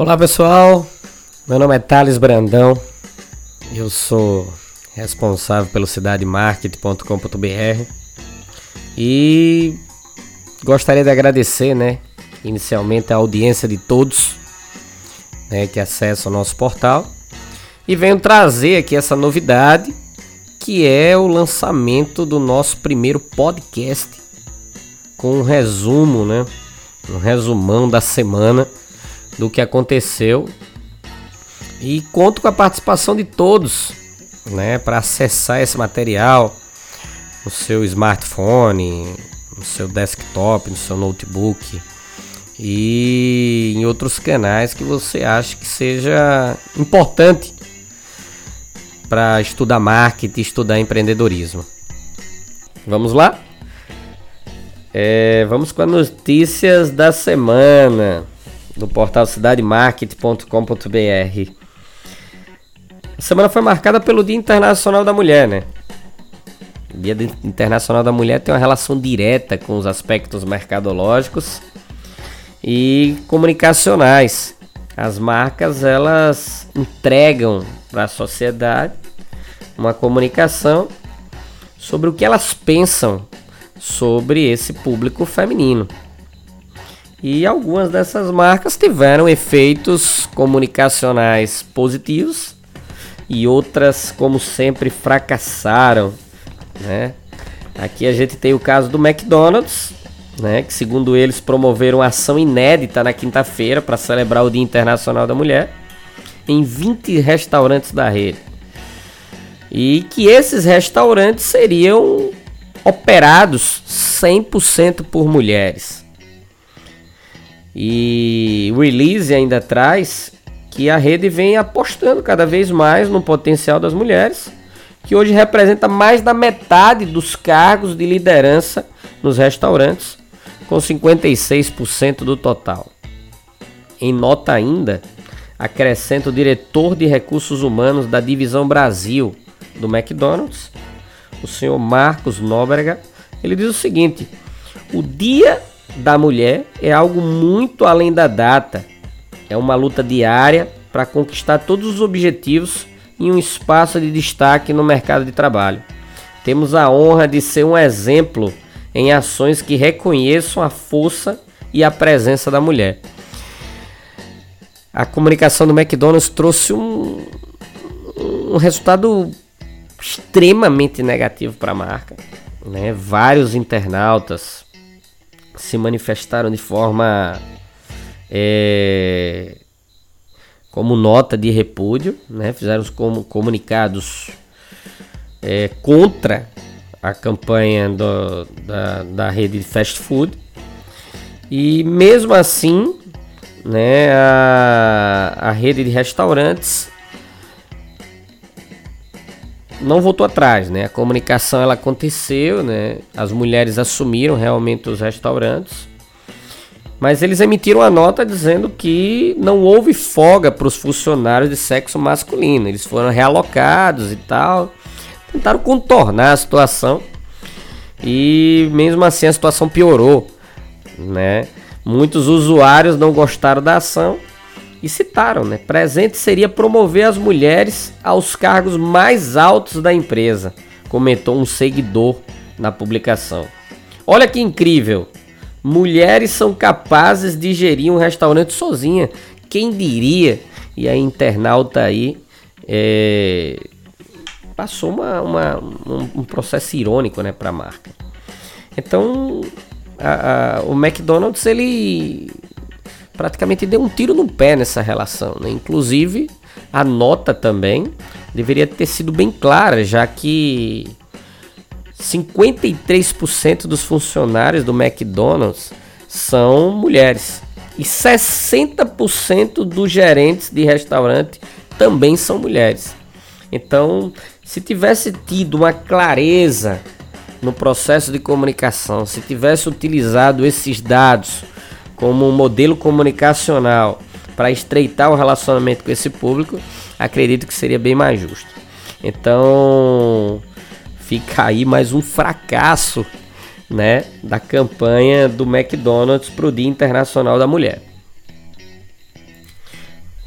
Olá pessoal, meu nome é Thales Brandão, eu sou responsável pelo cidademarket.com.br e gostaria de agradecer, né, inicialmente a audiência de todos né, que acessam o nosso portal. E venho trazer aqui essa novidade que é o lançamento do nosso primeiro podcast com um resumo, né, um resumão da semana do que aconteceu. E conto com a participação de todos, né, para acessar esse material no seu smartphone, no seu desktop, no seu notebook e em outros canais que você acha que seja importante para estudar marketing, estudar empreendedorismo. Vamos lá? É, vamos com as notícias da semana do portal cidademarket.com.br. A semana foi marcada pelo Dia Internacional da Mulher, né? O Dia Internacional da Mulher tem uma relação direta com os aspectos mercadológicos e comunicacionais. As marcas elas entregam para a sociedade uma comunicação sobre o que elas pensam sobre esse público feminino. E algumas dessas marcas tiveram efeitos comunicacionais positivos e outras, como sempre, fracassaram. Né? Aqui a gente tem o caso do McDonald's, né, que segundo eles promoveram ação inédita na quinta-feira para celebrar o Dia Internacional da Mulher em 20 restaurantes da rede. E que esses restaurantes seriam operados 100% por mulheres. E o release ainda traz que a rede vem apostando cada vez mais no potencial das mulheres, que hoje representa mais da metade dos cargos de liderança nos restaurantes, com 56% do total. Em nota ainda, acrescenta o diretor de recursos humanos da divisão Brasil do McDonald's, o senhor Marcos Nóbrega. Ele diz o seguinte: o dia da mulher é algo muito além da data. É uma luta diária para conquistar todos os objetivos em um espaço de destaque no mercado de trabalho. Temos a honra de ser um exemplo em ações que reconheçam a força e a presença da mulher. A comunicação do McDonald's trouxe um, um resultado extremamente negativo para a marca. Né? Vários internautas se manifestaram de forma é, como nota de repúdio, né? fizeram como comunicados é, contra a campanha do, da, da rede de fast food e mesmo assim né, a, a rede de restaurantes não voltou atrás, né? A comunicação ela aconteceu, né? As mulheres assumiram realmente os restaurantes, mas eles emitiram a nota dizendo que não houve folga para os funcionários de sexo masculino. Eles foram realocados e tal. Tentaram contornar a situação e mesmo assim a situação piorou, né? Muitos usuários não gostaram da ação e citaram, né? Presente seria promover as mulheres aos cargos mais altos da empresa, comentou um seguidor na publicação. Olha que incrível! Mulheres são capazes de gerir um restaurante sozinha. Quem diria? E a internauta aí é, passou uma, uma, um, um, processo irônico né, para a marca. Então, a, a, o McDonald's ele praticamente deu um tiro no pé nessa relação. Né? Inclusive, a nota também deveria ter sido bem clara, já que 53% dos funcionários do McDonald's são mulheres e 60% dos gerentes de restaurante também são mulheres. Então, se tivesse tido uma clareza no processo de comunicação, se tivesse utilizado esses dados como um modelo comunicacional para estreitar o relacionamento com esse público, acredito que seria bem mais justo. Então, fica aí mais um fracasso, né, da campanha do McDonald's para o Dia Internacional da Mulher.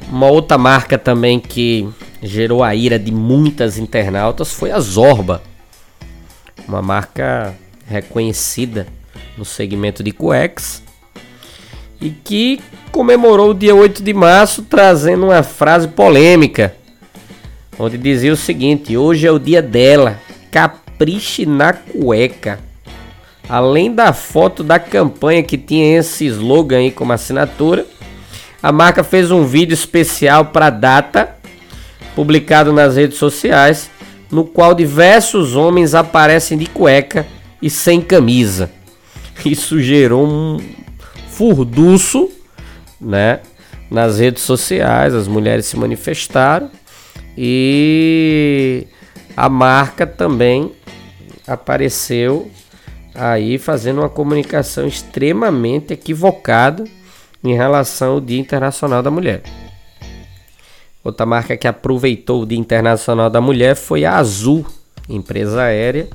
Uma outra marca também que gerou a ira de muitas internautas foi a Zorba, uma marca reconhecida no segmento de cuecas e que comemorou o dia 8 de março trazendo uma frase polêmica, onde dizia o seguinte: Hoje é o dia dela, capriche na cueca. Além da foto da campanha que tinha esse slogan aí como assinatura, a marca fez um vídeo especial para a data, publicado nas redes sociais, no qual diversos homens aparecem de cueca e sem camisa. Isso gerou um furduço, né, nas redes sociais, as mulheres se manifestaram e a marca também apareceu aí fazendo uma comunicação extremamente equivocada em relação ao Dia Internacional da Mulher. Outra marca que aproveitou o Dia Internacional da Mulher foi a Azul, empresa aérea,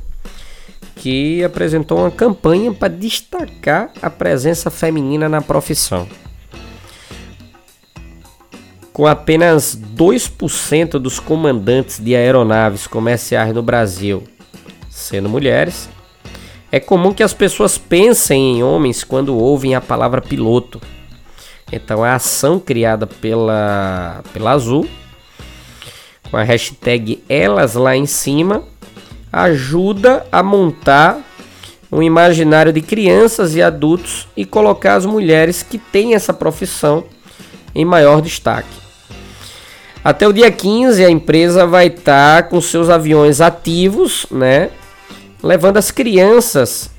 que apresentou uma campanha para destacar a presença feminina na profissão. Com apenas 2% dos comandantes de aeronaves comerciais no Brasil sendo mulheres, é comum que as pessoas pensem em homens quando ouvem a palavra piloto. Então a ação criada pela, pela Azul, com a hashtag Elas lá em cima, ajuda a montar um imaginário de crianças e adultos e colocar as mulheres que têm essa profissão em maior destaque. Até o dia 15 a empresa vai estar tá com seus aviões ativos, né, levando as crianças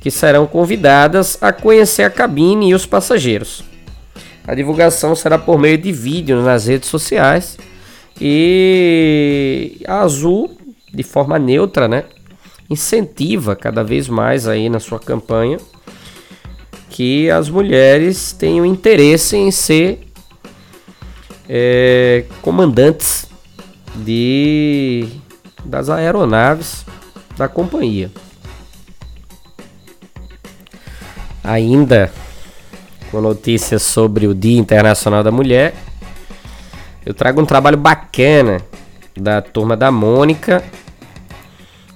que serão convidadas a conhecer a cabine e os passageiros. A divulgação será por meio de vídeo nas redes sociais e a Azul, de forma neutra, né, incentiva cada vez mais aí na sua campanha que as mulheres tenham interesse em ser é, comandantes de das aeronaves da companhia. Ainda com notícias sobre o Dia Internacional da Mulher, eu trago um trabalho bacana da turma da Mônica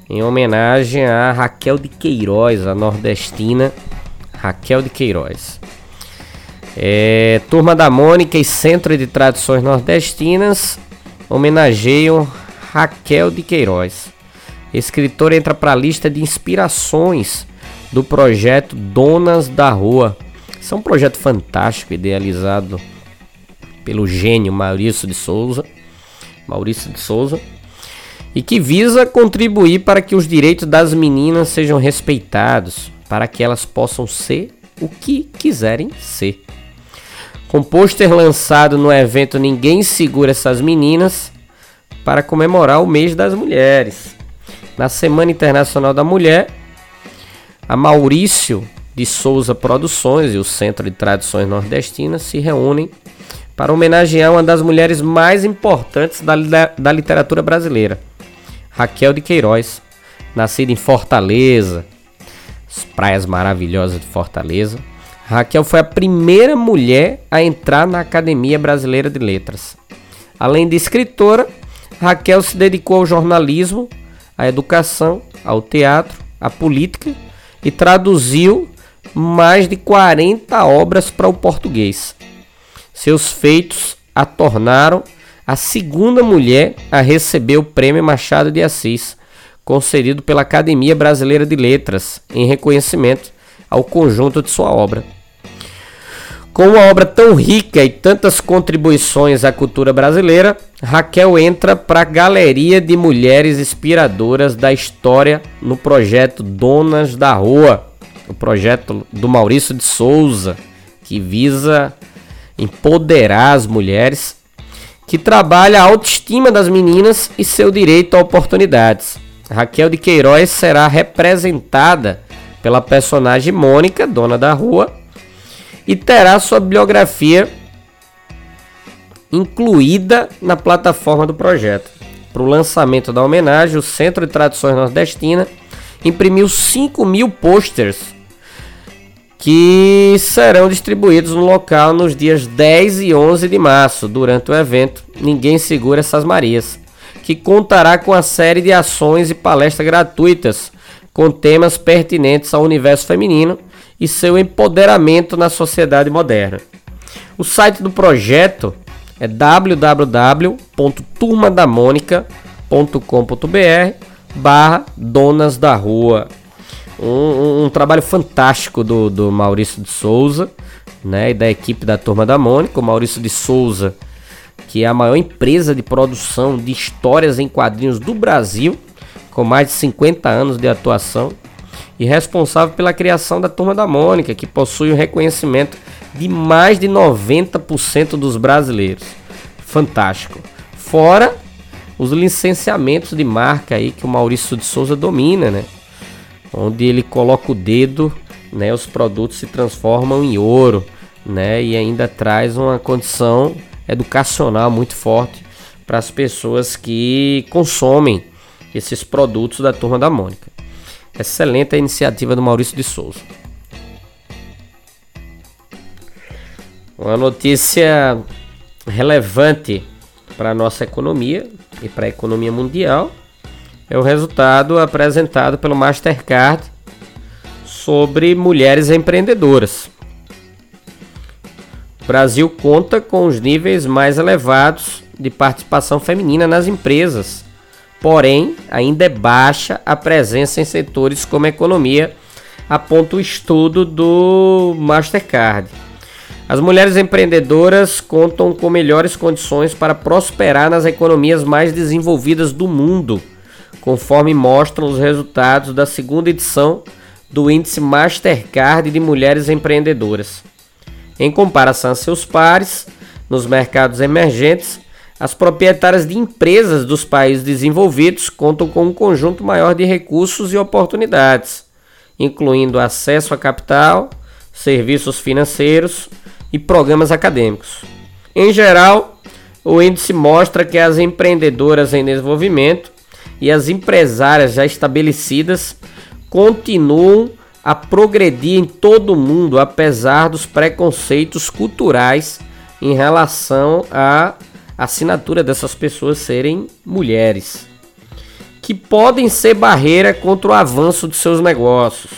em homenagem a Raquel de Queiroz, a nordestina Raquel de Queiroz. É, turma da Mônica e Centro de Tradições Nordestinas homenageiam Raquel de Queiroz. Escritor entra para a lista de inspirações do projeto Donas da Rua. Isso é um projeto fantástico, idealizado pelo gênio Maurício de Souza, Maurício de Souza, e que visa contribuir para que os direitos das meninas sejam respeitados, para que elas possam ser o que quiserem ser. Com pôster lançado no evento Ninguém Segura Essas Meninas, para comemorar o mês das mulheres. Na Semana Internacional da Mulher, a Maurício de Souza Produções e o Centro de Tradições Nordestinas se reúnem para homenagear uma das mulheres mais importantes da, da literatura brasileira, Raquel de Queiroz, nascida em Fortaleza, as praias maravilhosas de Fortaleza. Raquel foi a primeira mulher a entrar na Academia Brasileira de Letras. Além de escritora, Raquel se dedicou ao jornalismo à educação, ao teatro, à política e traduziu mais de 40 obras para o português. Seus feitos a tornaram a segunda mulher a receber o Prêmio Machado de Assis, concedido pela Academia Brasileira de Letras, em reconhecimento ao conjunto de sua obra. Com uma obra tão rica e tantas contribuições à cultura brasileira, Raquel entra para a galeria de mulheres inspiradoras da história no projeto Donas da Rua, o projeto do Maurício de Souza, que visa empoderar as mulheres, que trabalha a autoestima das meninas e seu direito a oportunidades. Raquel de Queiroz será representada pela personagem Mônica, dona da rua, e terá sua bibliografia incluída na plataforma do projeto. Para o lançamento da homenagem, o Centro de Tradições Nordestina imprimiu 5 mil posters que serão distribuídos no local nos dias 10 e 11 de março, durante o evento Ninguém Segura Essas Marias, que contará com a série de ações e palestras gratuitas com temas pertinentes ao universo feminino e seu empoderamento na sociedade moderna. O site do projeto é www.turmadamonica.com.br barra Donas da Rua. Um, um, um, trabalho fantástico do, do Maurício de Souza né, e da equipe da Turma da Mônica. O Maurício de Souza, que é a maior empresa de produção de histórias em quadrinhos do Brasil, com mais de 50 anos de atuação e responsável pela criação da Turma da Mônica, que possui o reconhecimento de mais de 90% dos brasileiros. Fantástico. Fora os licenciamentos de marca aí que o Maurício de Souza domina, né? Onde ele coloca o dedo, né? Os produtos se transformam em ouro, né? E ainda traz uma condição educacional muito forte para as pessoas que consomem esses produtos da Turma da Mônica. Excelente a iniciativa do Maurício de Souza. Uma notícia relevante para a nossa economia e para a economia mundial é o resultado apresentado pelo Mastercard sobre mulheres empreendedoras. O Brasil conta com os níveis mais elevados de participação feminina nas empresas porém ainda é baixa a presença em setores como economia, aponta o estudo do Mastercard. As mulheres empreendedoras contam com melhores condições para prosperar nas economias mais desenvolvidas do mundo, conforme mostram os resultados da segunda edição do índice Mastercard de mulheres empreendedoras. Em comparação a seus pares, nos mercados emergentes, as proprietárias de empresas dos países desenvolvidos contam com um conjunto maior de recursos e oportunidades, incluindo acesso a capital, serviços financeiros e programas acadêmicos. Em geral, o índice mostra que as empreendedoras em desenvolvimento e as empresárias já estabelecidas continuam a progredir em todo o mundo, apesar dos preconceitos culturais em relação a assinatura dessas pessoas serem mulheres, que podem ser barreira contra o avanço de seus negócios.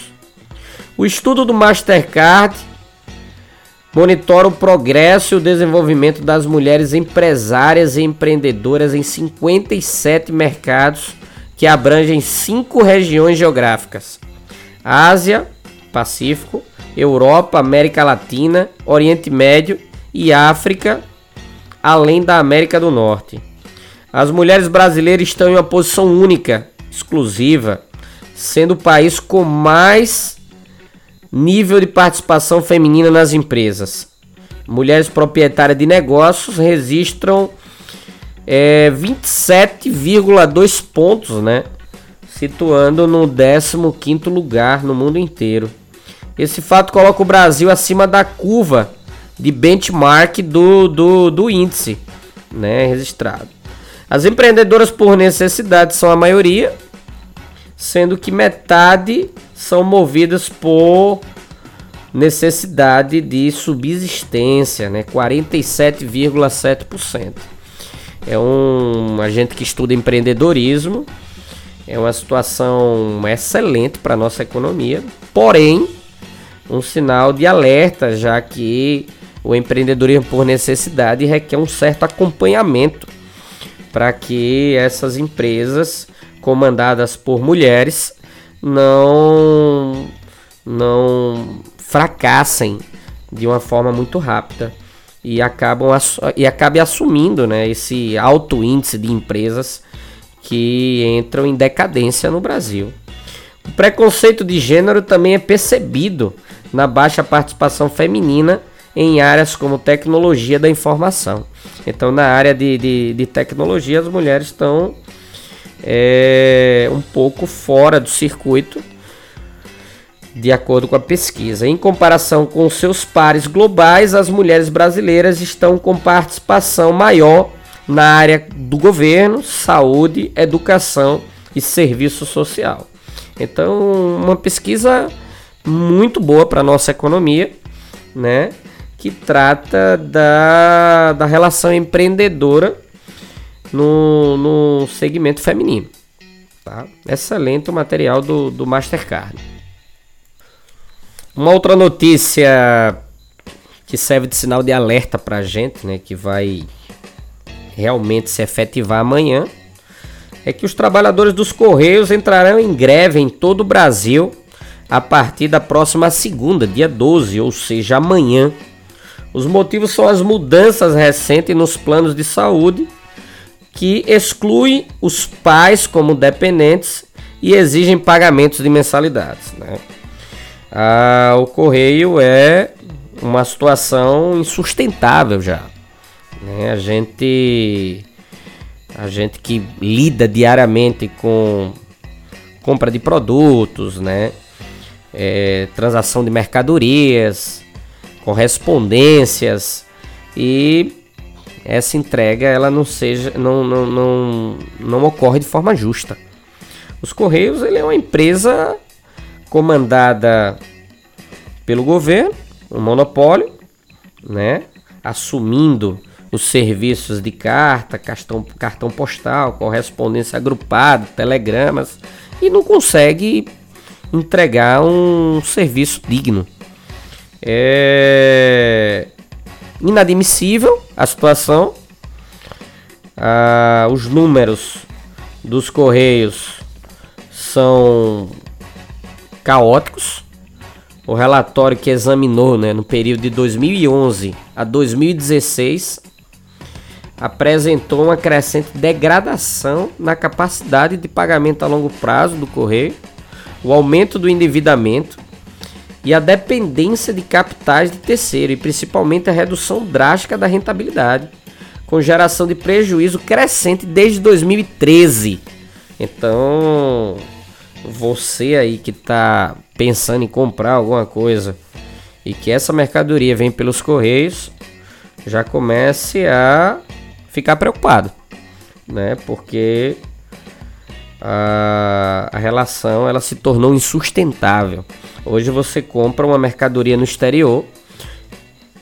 O estudo do Mastercard monitora o progresso e o desenvolvimento das mulheres empresárias e empreendedoras em 57 mercados que abrangem cinco regiões geográficas: Ásia, Pacífico, Europa, América Latina, Oriente Médio e África além da América do Norte. As mulheres brasileiras estão em uma posição única, exclusiva, sendo o país com mais nível de participação feminina nas empresas. Mulheres proprietárias de negócios registram é, 27,2 pontos, né? Situando no 15 lugar no mundo inteiro. Esse fato coloca o Brasil acima da curva de benchmark do, do, do índice né, registrado. As empreendedoras por necessidade são a maioria, sendo que metade são movidas por necessidade de subsistência, né, 47,7%. É um agente que estuda empreendedorismo, é uma situação excelente para nossa economia, porém, um sinal de alerta, já que o empreendedorismo por necessidade requer um certo acompanhamento para que essas empresas comandadas por mulheres não não fracassem de uma forma muito rápida e acabam e acabe assumindo né, esse alto índice de empresas que entram em decadência no Brasil. O preconceito de gênero também é percebido na baixa participação feminina em áreas como tecnologia da informação. Então, na área de, de, de tecnologia, as mulheres estão é, um pouco fora do circuito, de acordo com a pesquisa. Em comparação com seus pares globais, as mulheres brasileiras estão com participação maior na área do governo, saúde, educação e serviço social. Então, uma pesquisa muito boa para nossa economia, né? Que trata da, da relação empreendedora no, no segmento feminino. Tá? Excelente o material do, do Mastercard. Uma outra notícia que serve de sinal de alerta para a gente, né, que vai realmente se efetivar amanhã, é que os trabalhadores dos Correios entrarão em greve em todo o Brasil a partir da próxima segunda, dia 12, ou seja, amanhã. Os motivos são as mudanças recentes nos planos de saúde que excluem os pais como dependentes e exigem pagamentos de mensalidades. Né? Ah, o Correio é uma situação insustentável já. Né? A gente a gente que lida diariamente com compra de produtos, né? É, transação de mercadorias, correspondências e essa entrega ela não seja não, não, não, não ocorre de forma justa. Os Correios ele é uma empresa comandada pelo governo, um monopólio, né? Assumindo os serviços de carta, cartão, cartão postal, correspondência agrupada, telegramas e não consegue entregar um serviço digno. É inadmissível a situação. Ah, os números dos Correios são caóticos. O relatório que examinou né, no período de 2011 a 2016 apresentou uma crescente degradação na capacidade de pagamento a longo prazo do correio, o aumento do endividamento e a dependência de capitais de terceiro, e principalmente a redução drástica da rentabilidade, com geração de prejuízo crescente desde 2013. Então, você aí que está pensando em comprar alguma coisa e que essa mercadoria vem pelos correios, já comece a ficar preocupado, né? Porque a, a relação ela se tornou insustentável. Hoje você compra uma mercadoria no exterior,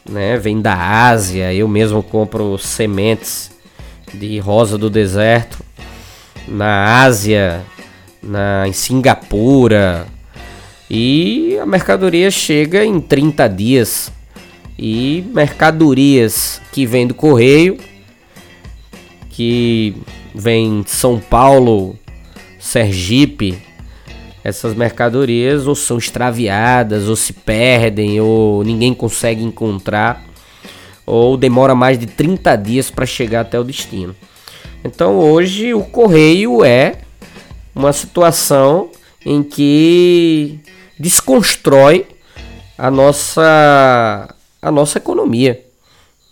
né? Vem da Ásia, eu mesmo compro sementes de rosa do deserto na Ásia, na em Singapura, e a mercadoria chega em 30 dias. E mercadorias que vêm do correio que vem São Paulo, Sergipe, essas mercadorias ou são extraviadas, ou se perdem, ou ninguém consegue encontrar, ou demora mais de 30 dias para chegar até o destino. Então hoje o correio é uma situação em que desconstrói a nossa a nossa economia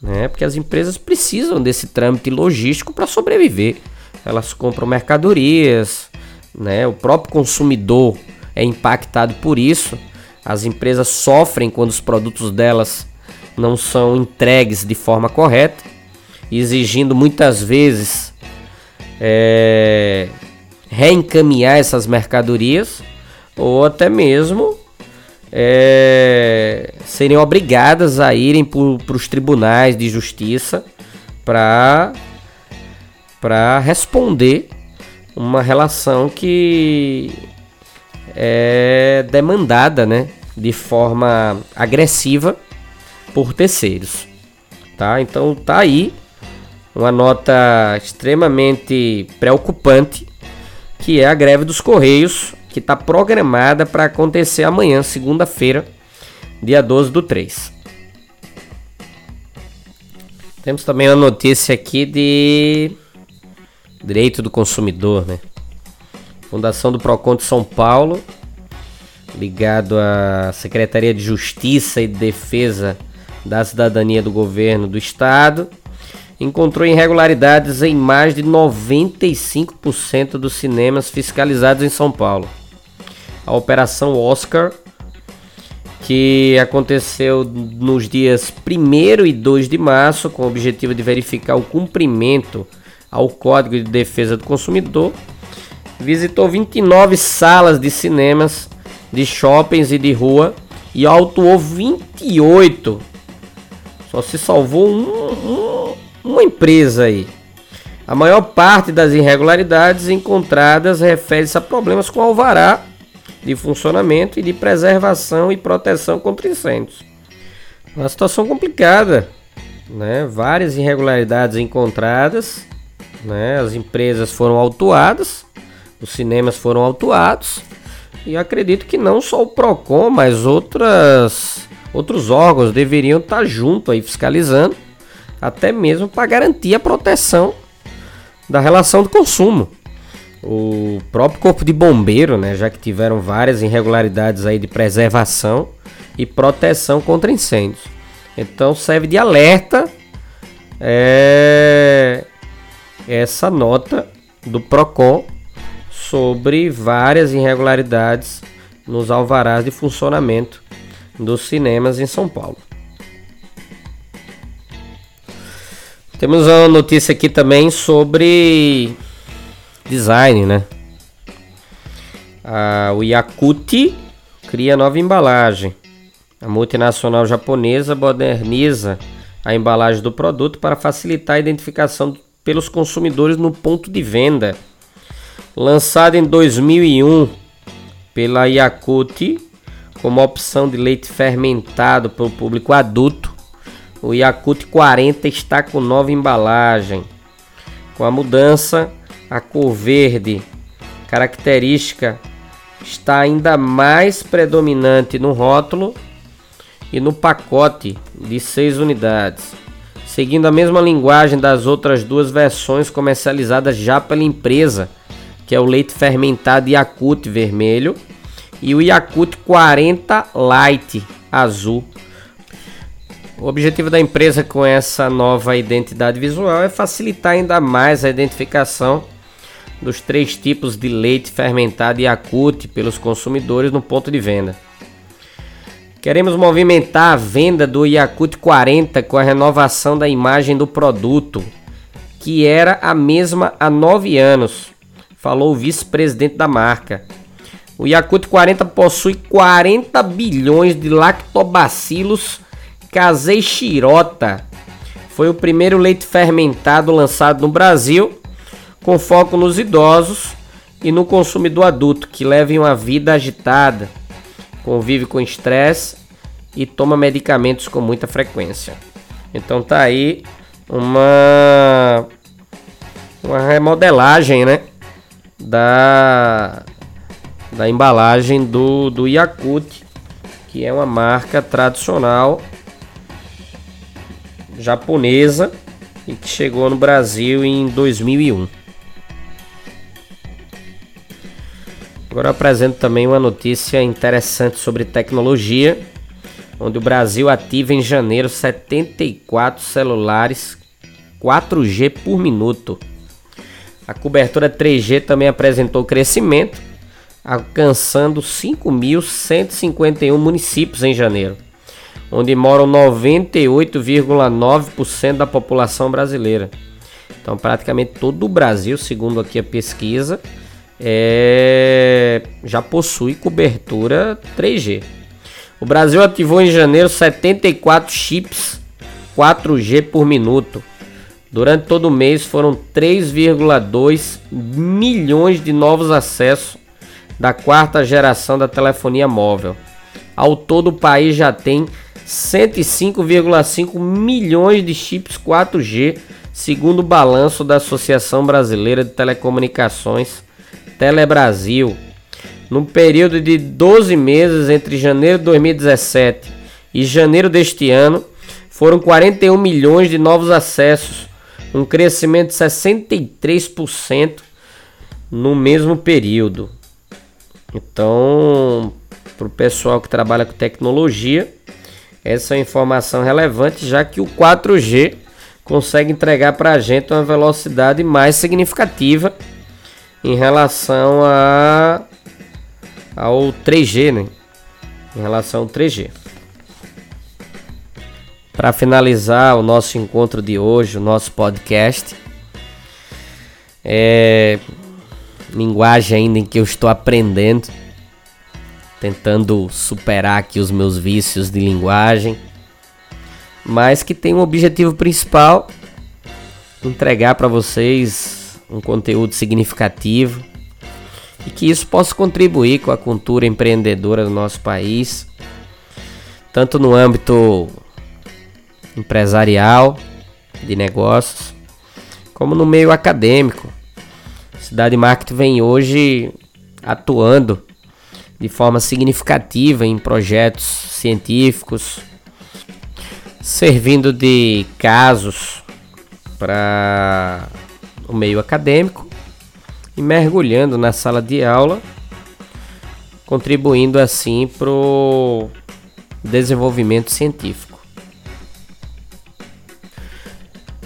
né? Porque as empresas precisam desse trâmite logístico para sobreviver. Elas compram mercadorias, né? O próprio consumidor é impactado por isso. As empresas sofrem quando os produtos delas não são entregues de forma correta, exigindo muitas vezes é, reencaminhar essas mercadorias ou até mesmo é, serem obrigadas a irem para os tribunais de justiça para para responder uma relação que é demandada, né, de forma agressiva por terceiros, tá? Então tá aí uma nota extremamente preocupante que é a greve dos correios que está programada para acontecer amanhã, segunda-feira, dia 12 do 3. Temos também uma notícia aqui de direito do consumidor, né? Fundação do Procon de São Paulo, ligado à Secretaria de Justiça e Defesa da Cidadania do Governo do Estado, encontrou irregularidades em mais de 95% dos cinemas fiscalizados em São Paulo a Operação Oscar, que aconteceu nos dias 1 e 2 de março, com o objetivo de verificar o cumprimento ao Código de Defesa do Consumidor. Visitou 29 salas de cinemas de shoppings e de rua e autuou 28. Só se salvou um, um, uma empresa aí. A maior parte das irregularidades encontradas refere-se a problemas com alvará de funcionamento e de preservação e proteção contra incêndios. Uma situação complicada, né? Várias irregularidades encontradas, né? As empresas foram autuadas, os cinemas foram autuados e acredito que não só o Procon, mas outras outros órgãos deveriam estar junto aí fiscalizando, até mesmo para garantir a proteção da relação do consumo. O próprio corpo de bombeiro, né, já que tiveram várias irregularidades aí de preservação e proteção contra incêndios. Então serve de alerta é, essa nota do Procon sobre várias irregularidades nos alvarás de funcionamento dos cinemas em São Paulo. Temos uma notícia aqui também sobre design, né? Ah, o Yakuti cria nova embalagem. A multinacional japonesa moderniza a embalagem do produto para facilitar a identificação pelos consumidores no ponto de venda. Lançado em 2001 pela Yakuti como opção de leite fermentado para o público adulto, o Yakut 40 está com nova embalagem. Com a mudança, a cor verde, característica, está ainda mais predominante no rótulo e no pacote de 6 unidades, seguindo a mesma linguagem das outras duas versões comercializadas já pela empresa, que é o leite fermentado Yakut vermelho e o Yakut 40 Light azul. O objetivo da empresa com essa nova identidade visual é facilitar ainda mais a identificação dos três tipos de leite fermentado acute pelos consumidores no ponto de venda. Queremos movimentar a venda do Yakut 40 com a renovação da imagem do produto, que era a mesma há nove anos, falou o vice-presidente da marca. O Yakut 40 possui 40 bilhões de lactobacilos Casei Chirota foi o primeiro leite fermentado lançado no Brasil, com foco nos idosos e no consumidor adulto que leva uma vida agitada, convive com estresse e toma medicamentos com muita frequência. Então tá aí uma uma remodelagem, né, da da embalagem do do Yakut, que é uma marca tradicional japonesa e que chegou no Brasil em 2001. Agora eu apresento também uma notícia interessante sobre tecnologia, onde o Brasil ativa em janeiro 74 celulares 4G por minuto. A cobertura 3G também apresentou crescimento, alcançando 5.151 municípios em janeiro onde moram 98,9% da população brasileira. Então, praticamente todo o Brasil, segundo aqui a pesquisa, é... já possui cobertura 3G. O Brasil ativou em janeiro 74 chips 4G por minuto. Durante todo o mês foram 3,2 milhões de novos acessos da quarta geração da telefonia móvel. Ao todo, o país já tem 105,5 milhões de chips 4G, segundo o balanço da Associação Brasileira de Telecomunicações, Telebrasil. No período de 12 meses entre janeiro de 2017 e janeiro deste ano, foram 41 milhões de novos acessos, um crescimento de 63% no mesmo período. Então, para o pessoal que trabalha com tecnologia, essa é uma informação relevante, já que o 4G consegue entregar para a gente uma velocidade mais significativa em relação a, ao 3G, né? Em relação ao 3G. Para finalizar o nosso encontro de hoje, o nosso podcast, é linguagem ainda em que eu estou aprendendo. tentando superar aqui os meus vícios de linguagem, mas que tem um objetivo principal: entregar para vocês um conteúdo significativo e que isso possa contribuir com a cultura empreendedora do nosso país, tanto no âmbito empresarial, de negócios, como no meio acadêmico. Cidade Marketing vem hoje atuando de forma significativa em projetos científicos, servindo de casos para o meio acadêmico e mergulhando na sala de aula, contribuindo assim para o desenvolvimento científico.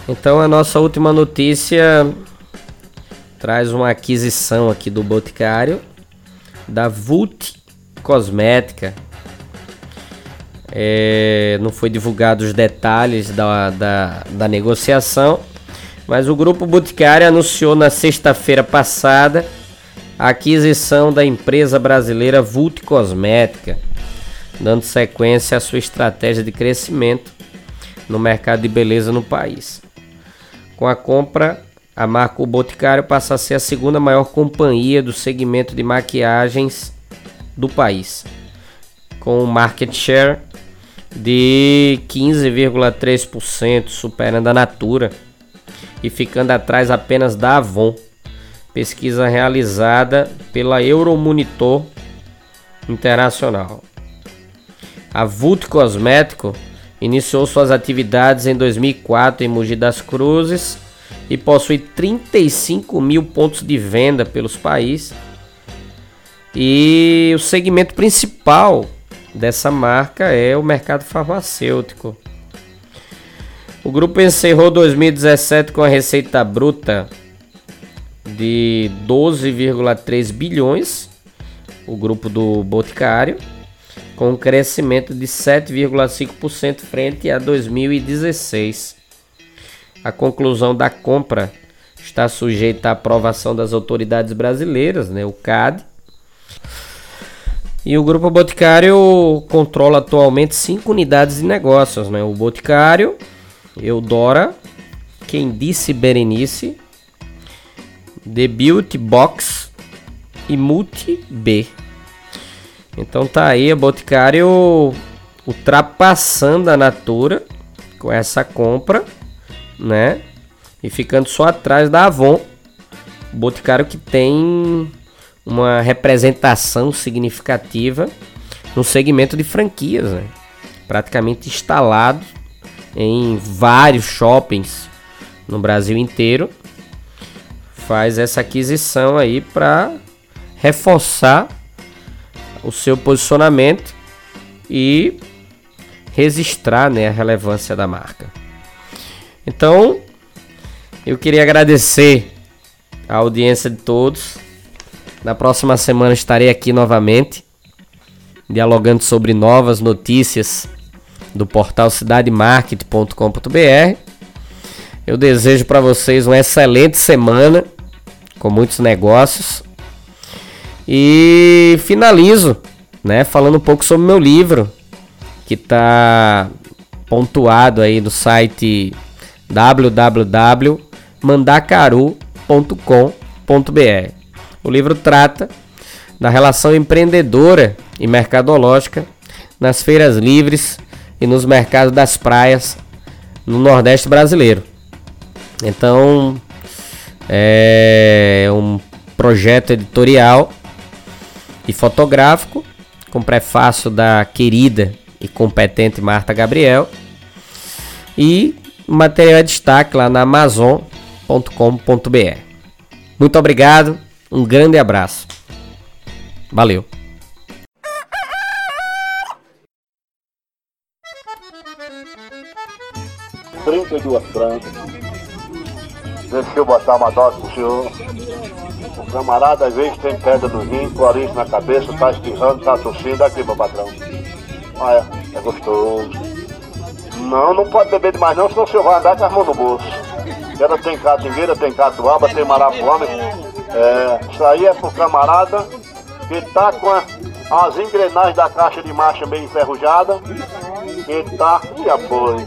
Então a nossa última notícia traz uma aquisição aqui do Boticário da Vult Cosmética. É, não foi divulgado os detalhes da, da, da negociação, mas o Grupo Boticário anunciou na sexta-feira passada a aquisição da empresa brasileira Vult Cosmética, dando sequência à sua estratégia de crescimento no mercado de beleza no país. Com a compra, a marca O Boticário passa a ser a segunda maior companhia do segmento de maquiagens do país, com um market share de 15,3%, superando a Natura e ficando atrás apenas da Avon. Pesquisa realizada pela Euromonitor Internacional. A Vult Cosmético iniciou suas atividades em 2004 em Mogi das Cruzes e possui 35 mil pontos de venda pelos países. E o segmento principal dessa marca é o mercado farmacêutico. O grupo encerrou 2017 com a receita bruta de 12,3 bilhões, o grupo do Boticário, com um crescimento de 7,5% frente a 2016. A conclusão da compra está sujeita à aprovação das autoridades brasileiras, né, o CAD. E o Grupo Boticário controla atualmente cinco unidades de negócios, né? O Boticário, Eudora, Quem Disse Berenice, The Beauty Box e Multi B. Então tá aí a Boticário ultrapassando a Natura com essa compra né? E ficando só atrás da Avon, o Boticário que tem uma representação significativa no segmento de franquias, né? praticamente instalado em vários shoppings no Brasil inteiro. Faz essa aquisição aí para reforçar o seu posicionamento e registrar né, a relevância da marca. Então, eu queria agradecer a audiência de todos. Na próxima semana estarei aqui novamente, dialogando sobre novas notícias do portal cidademarket.com.br. Eu desejo para vocês uma excelente semana com muitos negócios. E finalizo, né, falando um pouco sobre meu livro, que está pontuado aí no site www.mandacaru.com.br. O livro trata da relação empreendedora e mercadológica nas feiras livres e nos mercados das praias no Nordeste brasileiro. Então, é um projeto editorial e fotográfico com prefácio da querida e competente Marta Gabriel e material é destaque lá na amazon.com.br. Muito obrigado, um grande abraço. Valeu. Trinta e duas brancas. Deixa eu botar uma dose pro senhor. O camarada às vezes tem pedra no rim, clorinho na cabeça, tá espirrando, tá tossindo. Aqui, meu patrão. Olha, é gostoso. Não, não pode beber demais não, senão o senhor vai andar com as mãos no bolso. Ela tem catingueira, tem catuaba, tem marapuama. É, isso aí é pro camarada que tá com a as engrenagens da caixa de marcha bem enferrujada. E tá e apoio.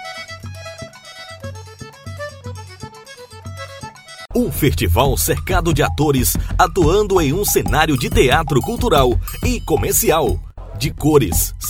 Festival cercado de atores atuando em um cenário de teatro cultural e comercial. De cores,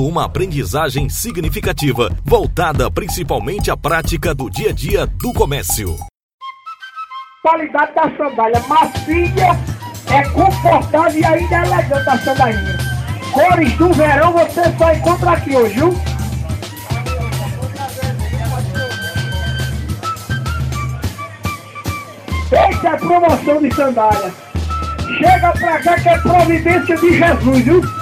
uma aprendizagem significativa voltada principalmente à prática do dia a dia do comércio. Qualidade da sandália macia, é confortável e ainda é elegante a sandalinha. Cores do verão você só encontra aqui hoje, viu? Essa é promoção de sandália. Chega pra cá que é providência de Jesus, viu?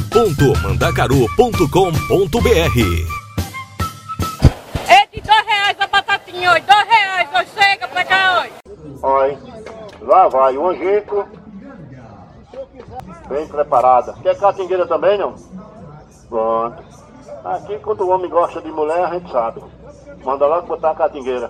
www.mandacaru.com.br. É de dois reais a batatinha hoje, dois reais, hoje chega pra cá hoje. Olha, lá vai o angico. Bem preparada. Quer catingueira também, não? Pronto. Aqui, quando o homem gosta de mulher, a gente sabe. Manda logo botar a catingueira.